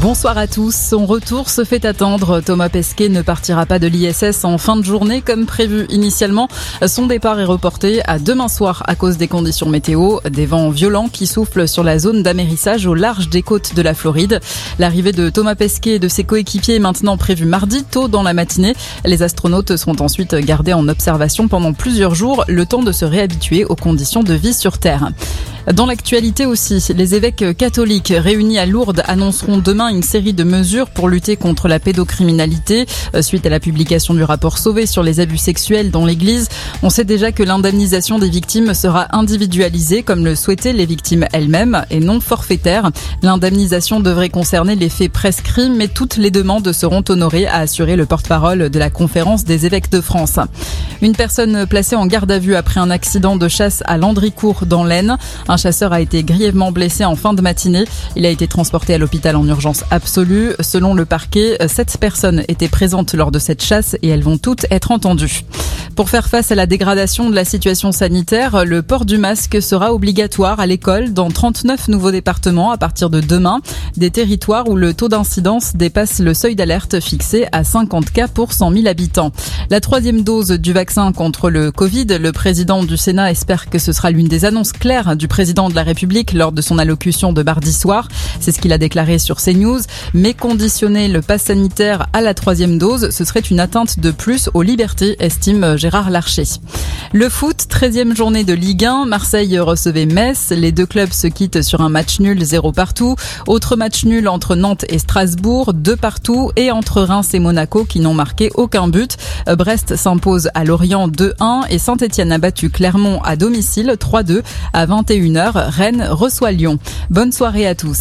Bonsoir à tous. Son retour se fait attendre. Thomas Pesquet ne partira pas de l'ISS en fin de journée comme prévu initialement. Son départ est reporté à demain soir à cause des conditions météo, des vents violents qui soufflent sur la zone d'amérissage au large des côtes de la Floride. L'arrivée de Thomas Pesquet et de ses coéquipiers est maintenant prévue mardi tôt dans la matinée. Les astronautes seront ensuite gardés en observation pendant plusieurs jours, le temps de se réhabituer aux conditions de vie sur Terre. Dans l'actualité aussi, les évêques catholiques réunis à Lourdes annonceront demain une série de mesures pour lutter contre la pédocriminalité euh, suite à la publication du rapport Sauvé sur les abus sexuels dans l'église. On sait déjà que l'indemnisation des victimes sera individualisée comme le souhaitaient les victimes elles-mêmes et non forfaitaire. L'indemnisation devrait concerner les faits prescrits mais toutes les demandes seront honorées, a assuré le porte-parole de la conférence des évêques de France. Une personne placée en garde à vue après un accident de chasse à Landricourt dans l'Aisne. Un chasseur a été grièvement blessé en fin de matinée. Il a été transporté à l'hôpital en urgence absolue. Selon le parquet, sept personnes étaient présentes lors de cette chasse et elles vont toutes être entendues. Pour faire face à la dégradation de la situation sanitaire, le port du masque sera obligatoire à l'école dans 39 nouveaux départements à partir de demain, des territoires où le taux d'incidence dépasse le seuil d'alerte fixé à 50 cas pour 100 000 habitants. La troisième dose du vaccin contre le Covid, le président du Sénat espère que ce sera l'une des annonces claires du président de la République lors de son allocution de mardi soir. C'est ce qu'il a déclaré sur CNews. Mais conditionner le pass sanitaire à la troisième dose, ce serait une atteinte de plus aux libertés, estime Gérard Le foot, 13e journée de Ligue 1, Marseille recevait Metz, les deux clubs se quittent sur un match nul, zéro partout. Autre match nul entre Nantes et Strasbourg, deux partout, et entre Reims et Monaco qui n'ont marqué aucun but. Brest s'impose à Lorient 2-1 et Saint-Etienne a battu Clermont à domicile 3-2 à 21h. Rennes reçoit Lyon. Bonne soirée à tous.